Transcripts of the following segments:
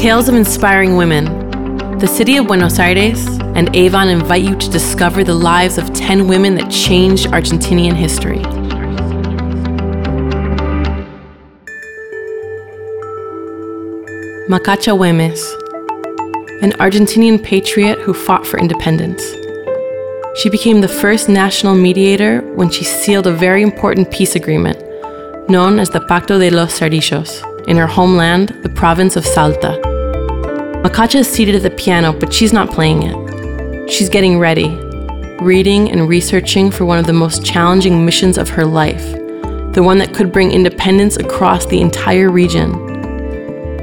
Tales of Inspiring Women. The city of Buenos Aires and Avon invite you to discover the lives of 10 women that changed Argentinian history. Macacha Güemes, an Argentinian patriot who fought for independence. She became the first national mediator when she sealed a very important peace agreement known as the Pacto de los Cerrillos in her homeland, the province of Salta. Macacha is seated at the piano, but she's not playing it. She's getting ready, reading and researching for one of the most challenging missions of her life, the one that could bring independence across the entire region.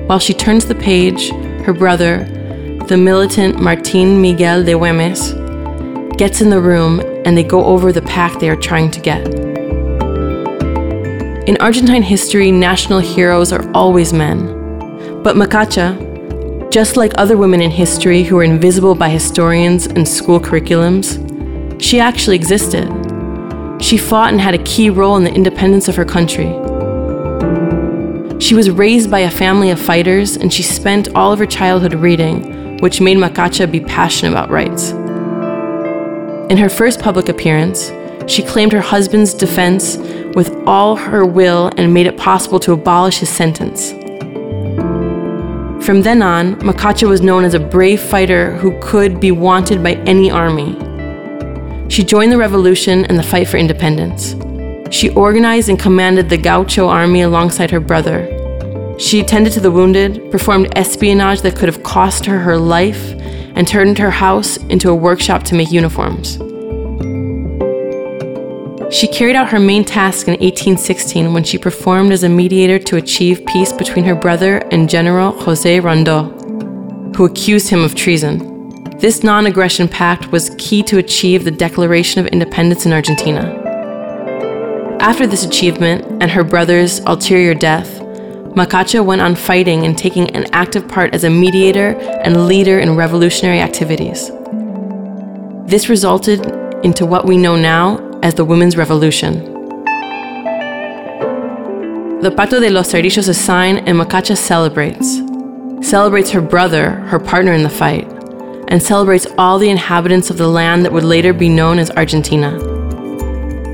While she turns the page, her brother, the militant Martin Miguel de Güemes, gets in the room and they go over the pact they are trying to get. In Argentine history, national heroes are always men. But Macacha, just like other women in history who are invisible by historians and school curriculums, she actually existed. She fought and had a key role in the independence of her country. She was raised by a family of fighters, and she spent all of her childhood reading, which made Macacha be passionate about rights. In her first public appearance, she claimed her husband's defense with all her will and made it possible to abolish his sentence. From then on, Macacha was known as a brave fighter who could be wanted by any army. She joined the revolution and the fight for independence. She organized and commanded the Gaucho army alongside her brother. She attended to the wounded, performed espionage that could have cost her her life, and turned her house into a workshop to make uniforms. She carried out her main task in 1816 when she performed as a mediator to achieve peace between her brother and General Jose Rondeau, who accused him of treason. This non aggression pact was key to achieve the Declaration of Independence in Argentina. After this achievement and her brother's ulterior death, Macacha went on fighting and taking an active part as a mediator and leader in revolutionary activities. This resulted into what we know now as the Women's Revolution. The Pacto de los Cerrillos is signed and Macacha celebrates. Celebrates her brother, her partner in the fight, and celebrates all the inhabitants of the land that would later be known as Argentina.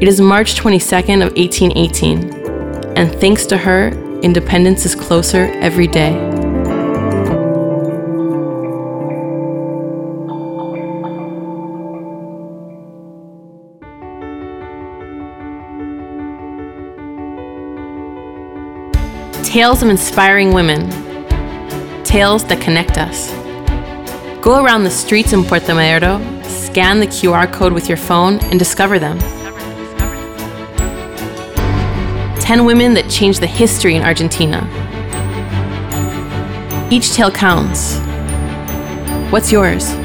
It is March 22nd of 1818, and thanks to her, independence is closer every day. Tales of inspiring women. Tales that connect us. Go around the streets in Puerto Madero, scan the QR code with your phone, and discover them. 10 women that changed the history in Argentina. Each tale counts. What's yours?